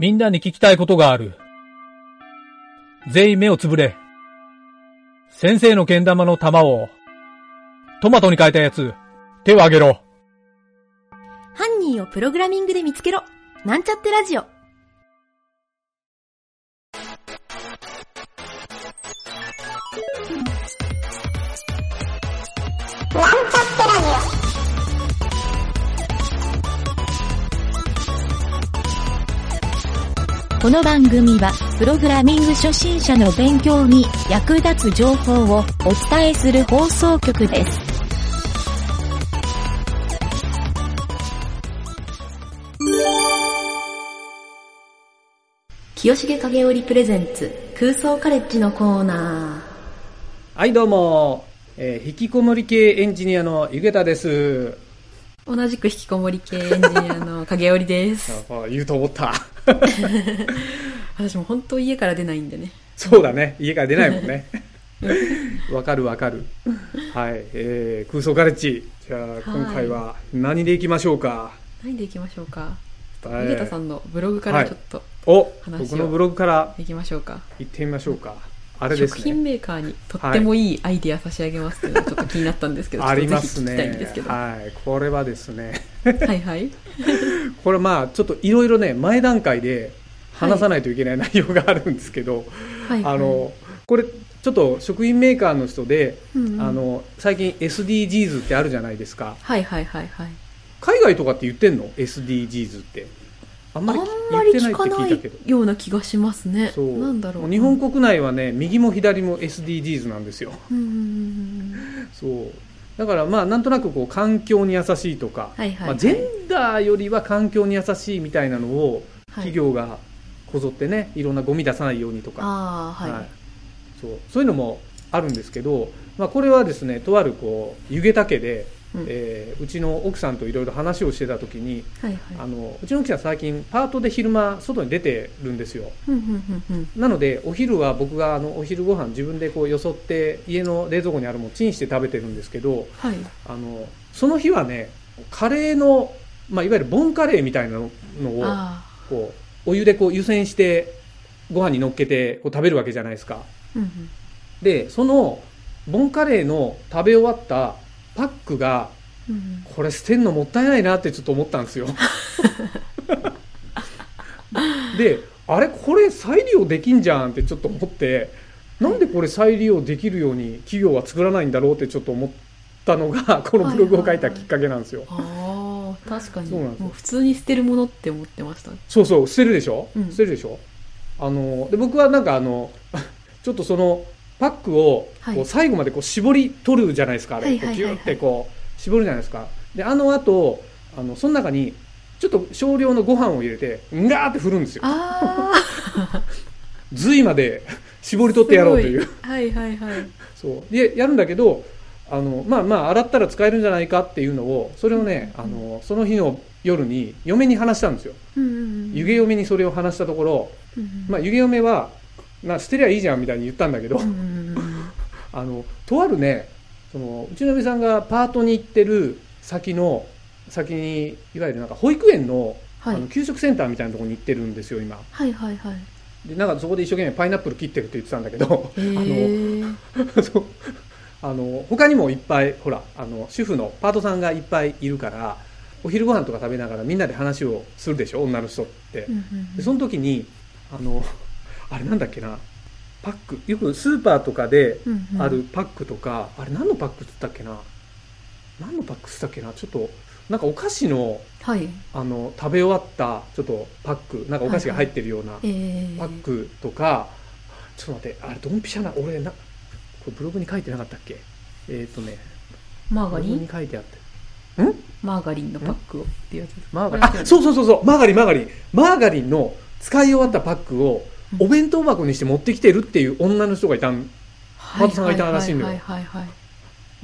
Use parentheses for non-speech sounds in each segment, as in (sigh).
みんなに聞きたいことがある。全員目をつぶれ。先生の剣玉の玉を、トマトに変えたやつ、手を挙げろ。犯人をプログラミングで見つけろ。なんちゃってラジオ。この番組は、プログラミング初心者の勉強に役立つ情報をお伝えする放送局です。清重影織プレゼンツ空想カレッジのコーナはい、どうも、えー引きこもり系エンジニアのゆげたです。ー。同じく引きこもり系エンジニアの影織です。(laughs) あ言うと思った。(laughs) 私も本当家から出ないんでね。そうだね、家から出ないもんね。(laughs) わかるわかる。はい、えー空想カレッジ。じゃあ、い今回は何でいきましょうか？何でいきましょうか？はいゆげたさんのブログからちょっとお話を僕のブログからいきましょうか。行ってみましょうか。あれです食品ね。メーカーにとってもいいアイディア差し上げますっていうのがちょっと気になったんですけど、ありますね。ははい、これはですね。いはい。これまあ、ちょっといろいろね、前段階で話さないといけない内容があるんですけど、はいはいあの、これ、ちょっと食品メーカーの人で、うんうんあの最近 SDGs ってあるじゃないですかはいはいはいはい。海外とかって言ってんの？SDGs ってあんまり聞かない聞いたけどような気がしますね。そう。なんだろう。日本国内はね右も左も SDGs なんですよ。うそう。だからまあなんとなくこう環境に優しいとか、はいはいはい。まあ、ジェンダーよりは環境に優しいみたいなのをはい。企業がこぞってねいろんなゴミ出さないようにとか、はい。はい。そう。そういうのもあるんですけど、まあ、これはですねとあるこう湯気岳で、うんえーうちの奥さんといろいろ話をしてた時にはいはい。あのうちの奥さん最近パートで昼間外に出てるんですようんうんうんうんなのでお昼は僕があのお昼ご飯自分でこうよそって家の冷蔵庫にあるものチンして食べてるんですけどはい。あのその日はねカレーの、まあ、いわゆるボンカレーみたいなのをあこうお湯でこう湯煎してご飯に乗っけてこう食べるわけじゃないですかあ。うんうんでそのボンカレーの食べ終わったパックがこれ捨てんのもったいないなってちょっと思ったんですよ。(laughs) であれこれ再利用できんじゃんってちょっと思ってなんでこれ再利用できるように企業は作らないんだろうってちょっと思ったのがこのブログを書いたきっかけなんですよ、ああ、確かに。そうなんですよ。もう普通に捨てるものって思ってました。そうそう捨てるでしょ、うん。捨てるでしょ？あので僕はなんかあの (laughs) ちょっとそのパックをはい。こう最後までこう絞り取るじゃないですか、あれ、ギュってこう絞るじゃないですか。であの後あのその中にちょっと少量のご飯を入れてんがーって振るんですよ。髄 (laughs) まで絞り取ってやろうという。はいはいはい。そう。でやるんだけどあのまあまあ洗ったら使えるんじゃないかっていうのをそれをね、あのその日の夜に嫁に話したんですよ。うんうんうん湯気嫁にそれを話したところ、うんうん。まあ、湯気嫁はな捨てりゃいいじゃんみたいに言ったんだけど、(laughs) あのとあるねそのうちの嫁さんがパートに行ってる先の先にいわゆるなんか保育園の,、はい。あの給食センターみたいなところに行ってるんですよ今。はいはいはい。でなんかそこで一生懸命パイナップル切ってるって言ってたんだけどへえ。(laughs) そうあの他にもいっぱいほらあの主婦のパートさんがいっぱいいるからお昼ご飯とか食べながらみんなで話をするでしょ女の人って。うんうんうん。でその時にあのあれなんだっけな？パック。よくスーパーとかでうんうん。あるパックとか、あれ何のパックっつったっけな？何のパックっつったっけな？ちょっとなんかお菓子のはい。あの食べ終わったちょっとパック。なんかお菓子が入ってるようなええ。パックとか、ちょっと待ってあれドンピシャな俺なこれブログに書いてなかったっけ？えっ、とねマーガリン？書いてあってマーガリンのパックをっていうやつ。マーガリン。そうそうそうそう。マーガリンマーガリン。マーガリンの使い終わったパックをうんお弁当箱にして持ってきてるっていう女の人がいたん。パートさんがいたらしいんだよ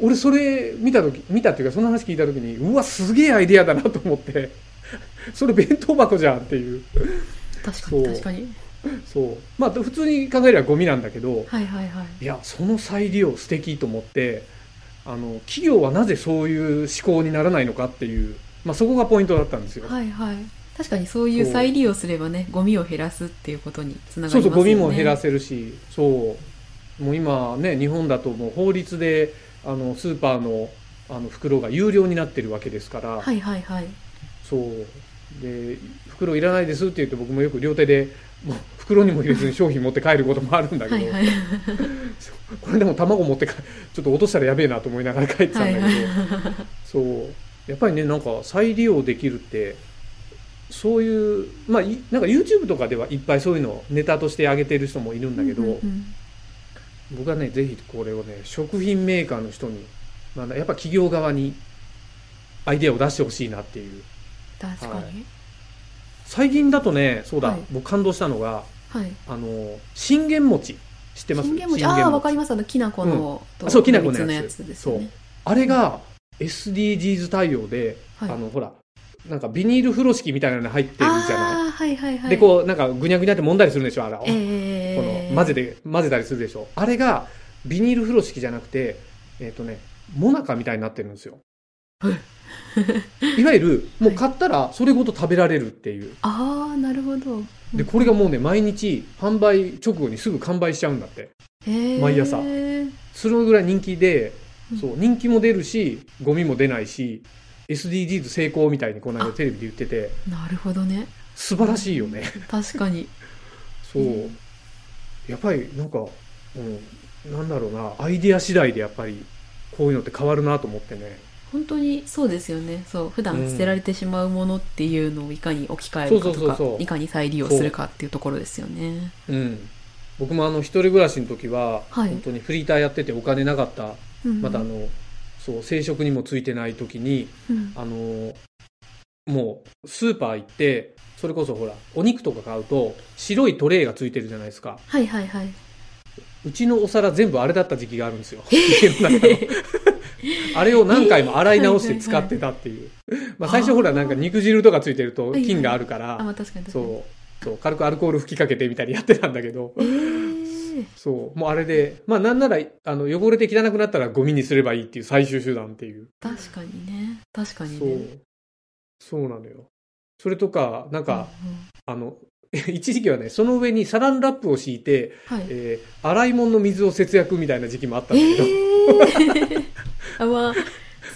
俺それ見た時見たっていうかその話聞いた時にうわすげえアイデアだなと思って。それ弁当箱じゃんっていう。確かに確かに。そう。まあ普通に考えればゴミなんだけど。はいはいはい。いやその再利用素敵と思ってあの企業はなぜそういう思考にならないのかっていう、まあ、そこがポイントだったんですよ、はいはい。確かにそういう再利用すればね、ゴミを減らすっていうことにつながりますよね。そうそう、ゴミも減らせるし、そう。もう今ね、日本だともう法律で、あの、スーパーの、あの、袋が有料になってるわけですから、はいはいはい。そう。で、袋いらないですって言って僕もよく両手で、もう袋にも入れずに商品持って帰ることもあるんだけど、はいはい。これでも卵持ってか、ちょっと落としたらやべえなと思いながら帰ってたんだけど、はいそう。やっぱりね、なんか再利用できるって、そういう、まあ、いなんか YouTube とかではいっぱいそういうのをネタとして上げてる人もいるんだけど、うんうんうん僕はね、ぜひこれをね、食品メーカーの人に、まあ、やっぱ企業側にアイデアを出してほしいなっていう。確かに。はい最近だとね、そうだ、はい僕感動したのが、はい。あの、信玄餅。知ってます？信玄餅、ああ、わかります。あの、きな粉の、とあそうきな粉のやつ蜜のやつですよね。あれが SDGs 対応で、はいあの、ほら、なんかビニール風呂敷みたいなのに入ってるじゃない？はいはいはい。で、こう、なんかぐにゃぐにゃって揉んだりするんでしょ？あれを。えこえの混ぜて、混ぜたりするでしょ？あれが、ビニール風呂敷じゃなくて、えっ、とね、モナカみたいになってるんですよ。(laughs) いわゆる、もう買ったらそれごと食べられるっていう。ああ、なるほど。で、これがもうね、毎日、販売直後にすぐ完売しちゃうんだって。へえ毎朝そのぐらい人気でうん、そう、人気も出るし、ゴミも出ないし、SDGs 成功みたいにこの間テレビで言ってて、なるほどね。素晴らしいよね。確かに。そう。やっぱりなんか、うん、なんだろうな、アイデア次第でやっぱり、こういうのって変わるなと思ってね。本当にそうですよね。そう。普段捨てられてしまうものっていうのをいかに置き換えるかとかいかに再利用するかっていうところですよね。うん。僕もあの、一人暮らしの時は、はい本当にフリーターやっててお金なかった、うんまたあの、そう、生殖にもついてない時に、うんあの、もう、スーパー行って、それこそほら、お肉とか買うと、白いトレイがついてるじゃないですか。はいはいはい。うちのお皿全部あれだった時期があるんですよ。家の中の。(laughs) あれを何回も洗い直して使ってたっていう。まあ最初ほらなんか肉汁とかついてると菌があるかあ、ら。そう、そう、軽くアルコール吹きかけてみたいにやってたんだけど、えーそう、もうあれで、まあなんなら、あの、汚れて汚くなったらゴミにすればいいっていう最終手段っていう。確かにね。確かにそうね。。そうなのよ。それとか、なんか、うんうんあの、(laughs) 一時期はね、その上にサランラップを敷いて、はい。えー洗い物の水を節約みたいな時期もあったんだえけど、ー、あ、まあ、捨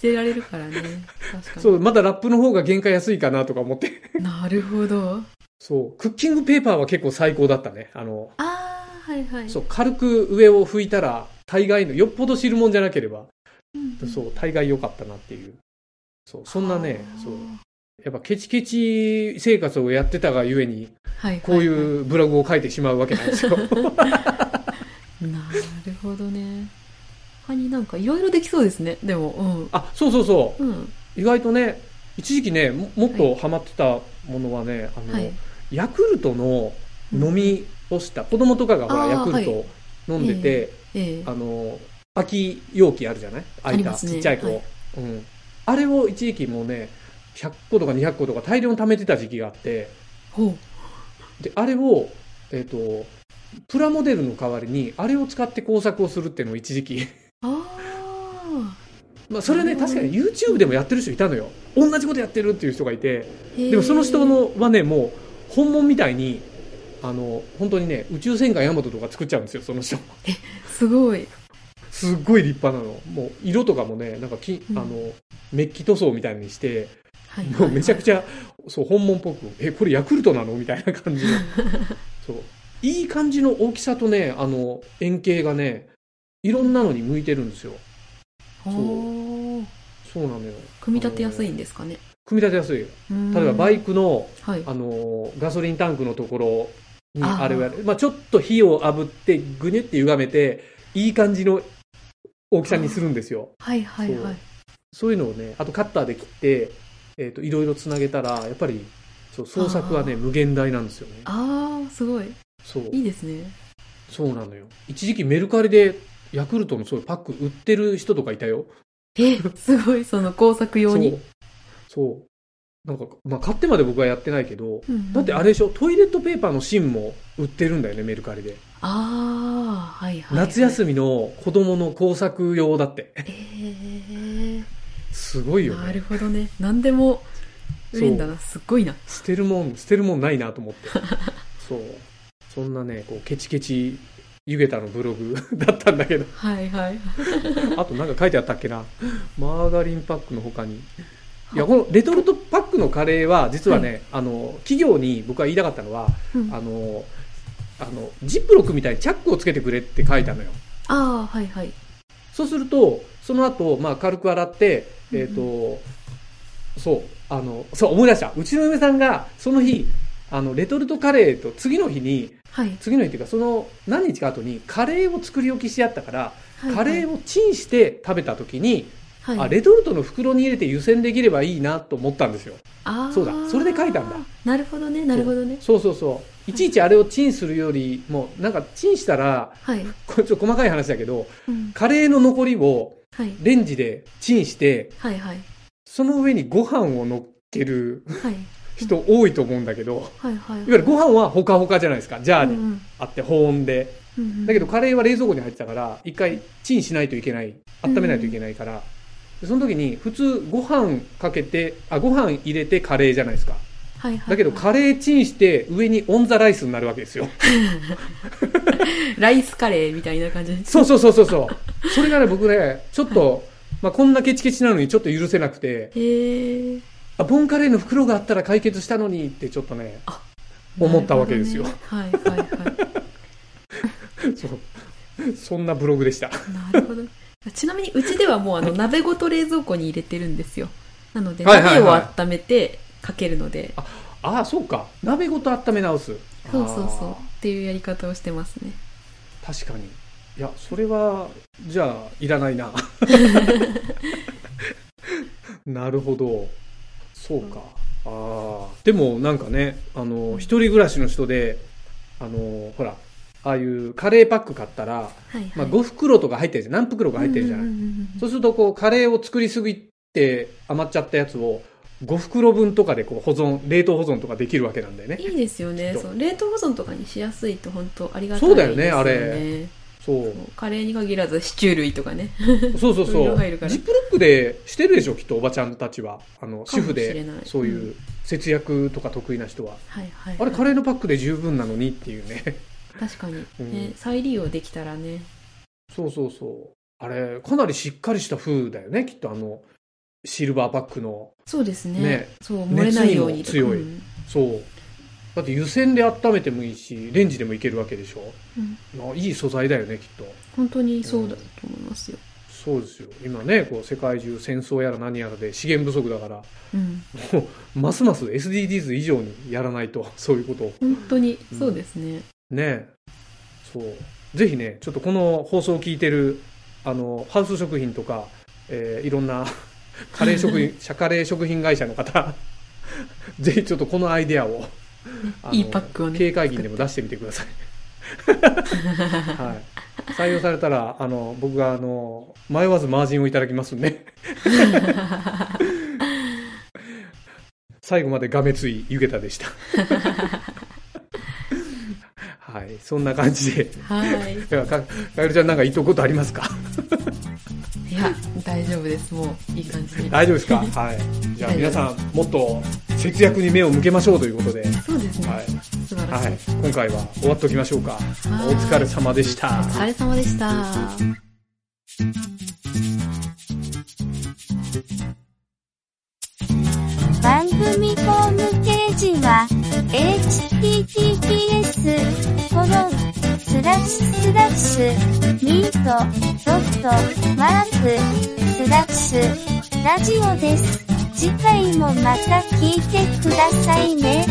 てられるからね。確かに。そう、まだラップの方が原価安いかなとか思って。なるほど。そう、クッキングペーパーは結構最高だったね。あの、ああ、はいはい。そう、軽く上を拭いたら、大概の、よっぽど汁物じゃなければ、うんうんそう、大概良かったなっていう。そう、そんなね、そう、やっぱケチケチ生活をやってたがゆえに、はい。こういはうブログを書いてしまうわけなんですよ。いなるほどね。他になんかいろいろできそうですね。でも、あ、そうそうそう。うん。うん。意外とね、一時期ね、ももっとハマってたものはね、あの、はい。ヤクルトの飲み干した、子供とかがほら、ヤクルト飲んでて、ええあの、空き容器あるじゃない？空いた、ねちっちゃい子、はいうん。あれを一時期もうね、100個とか200個とか大量に貯めてた時期があって。で、あれを、えっ、と、プラモデルの代わりに、あれを使って工作をするっていうのを一時期。あ (laughs) まあ、それね、確かに YouTube でもやってる人いたのよ。同じことやってるっていう人がいて、あ。でもその人の、のはね、もう、本物みたいに、あの、本当にね、宇宙戦艦ヤマトとか作っちゃうんですよ、その人。すごい。すっごい立派なの。もう、色とかもね、なんかき、うんあの、メッキ塗装みたいにして、はい。もうめちゃくちゃ。ゃ、そう、本物っぽく、え、これヤクルトなの？みたいな感じの。(laughs) そう。いい感じの大きさとね、あの、円形がね、いろんなのに向いてるんですよ。ほう。そうなのよ。組み立てやすいんですかね？組み立てやすい。例例えばバイクの、はい。あの、ガソリンタンクのところにあーあれをやる。まあちょっと火を炙って、ぐにゅって歪めて、いい感じの大きさにするんですよ。はいはいはい。そういうのをね、あとカッターで切って、えっ、と、いろいろつなげたら、やっぱり、そう、創作はね、あー無限大なんですよね。ああ、すごい。そう。いいですね。そうなのよ。一時期メルカリで、ヤクルトのそういうパック売ってる人とかいたよ。え、すごい、その工作用に。そう。そう。なんか、まあ買ってまで僕はやってないけど、うんうんだってあれでしょ、トイレットペーパーの芯も売ってるんだよね、メルカリで。ああ、はいはい、はい。夏休みの子供の工作用だって。えすごいよー、なね。るほどね。何でもそう連打な、すっごいな。捨てるもん、捨てるもんないなと思って。(laughs) そう。そんなね、こう、ケチケチ、ゆげたのブログ (laughs) だったんだけど。はいはい。あとなんか書いてあったっけな。マーガリンパックの他に。いや、このレトルトパックのカレーは、実はね、あの、企業に僕は言いたかったのは、うんあの、あの、ジップロックみたいにチャックをつけてくれって書いたのよ。ああ、はいはい。そうすると、その後、まあ、軽く洗って、えっ、と、そう、あの、そう、思い出した。うちの嫁さんが、その日、あの、レトルトカレーと、次の日に、はい。次の日っていうか、その、何日か後に、カレーを作り置きしてあったから、はいカレーをチンして食べた時に、はい、あ、レトルトの袋に入れて湯煎できればいいなと思ったんですよ。あーそうだそれで書いたんだ。なるほどね、なるほどね。そうそうそう。いちいちあれをチンするよりも、なんかチンしたら、はい。これちょっと細かい話だけど、うん。カレーの残りをはい。レンジでチンして、はいはい。その上にご飯を乗っけるはい。人多いと思うんだけど、はいはい。いわゆるご飯はほかほかじゃないですか。ジャーにうんうんあって保温で。うんうんだけどカレーは冷蔵庫に入ってたから、一回チンしないといけない。温めないといけないから。でその時に普通ご飯かけて、あ、ご飯入れてカレーじゃないですか。はいはいはいだけどカレーチンして上にオンザライスになるわけですよ。ライスカレーみたいな感じでそうそうそうそうそう。それがね、僕ね、ちょっと、まあこんなケチケチなのにちょっと許せなくて、へえ。あ、ボンカレーの袋があったら解決したのにってちょっとね、思ったわけですよ。ねはいはいは (laughs) そう。そんなブログでした。い。なるほど。ちなみにうちではもうあの鍋ごと冷蔵庫に入れてるんですよ。なのではいはいはい鍋を温めてかけるので、ああ、そうか。鍋ごと温め直す。そうそうそうあっていうやり方をしてますね。ー確かに。いや、それは、じゃあ、いらないな。(laughs) なるほど。そうか。ああ。でも、なんかね、あの、一人暮らしの人で、あの、ほら、ああいうカレーパック買ったら、はいはい。まあ、5袋とか入ってるじゃん。何袋か入ってるじゃない。うんうんうんうんそうすると、こう、カレーを作りすぎて余っちゃったやつを、5袋分とかでこう保存、冷凍保存とかできるわけなんだよね。いいですよね。そう冷凍保存とかにしやすいと本当ありがたいそうだよねですあれそう。カレーに限らずシチュー類とかね。そうそうそう。ジップロックでしてるでしょ、きっとおばちゃんたちは。あの、主婦でそういう節約とか得意な人は。はいはい。あれ、カレーのパックで十分なのにっていうね。確かに、うんね。再利用できたらね。そうそうそう。あれ、かなりしっかりした風だよね、きっとあの、シルバーパックの。そうですね。ねそう、漏れないように強いうんそう。だって湯煎で温めてもいいし、レンジでもいけるわけでしょ。うんあいい素材だよね、きっと。本当にそうだと思いますよ。そうですよ。今ね、こう、世界中戦争やら何やらで資源不足だから、うん。もう、ますます SDGs 以上にやらないと、そういうことを。本当にそうですね。ねそう。ぜひね、ちょっとこの放送を聞いてる、あの、ハウス食品とか、えーいろんな、(laughs) カレー食品、(laughs) シャカレー食品会社の方、(laughs) ぜひちょっとこのアイデアを、あのいいパックをね経営会議にでも出してみてください。はい。採用されたら、あの、僕が、あの、迷わずマージンをいただきますんで、最後までがめついゆげたでした。はい。そんな感じで。はい。(laughs) か、かえるちゃんなんか言っとくことありますか？いや、大丈夫です。もう、いい感じに。大丈夫ですか？はい。じゃあ皆さん、もっと節約に目を向けましょうということで、そうですね。はい。素晴らしい。はい。今回は終わっておきましょうか。お疲れ様でした。お疲れ様でした。Https コロンスラッシュスラッシュミートドットマークスラッシュラジオです。次回もまた聞いてくださいね。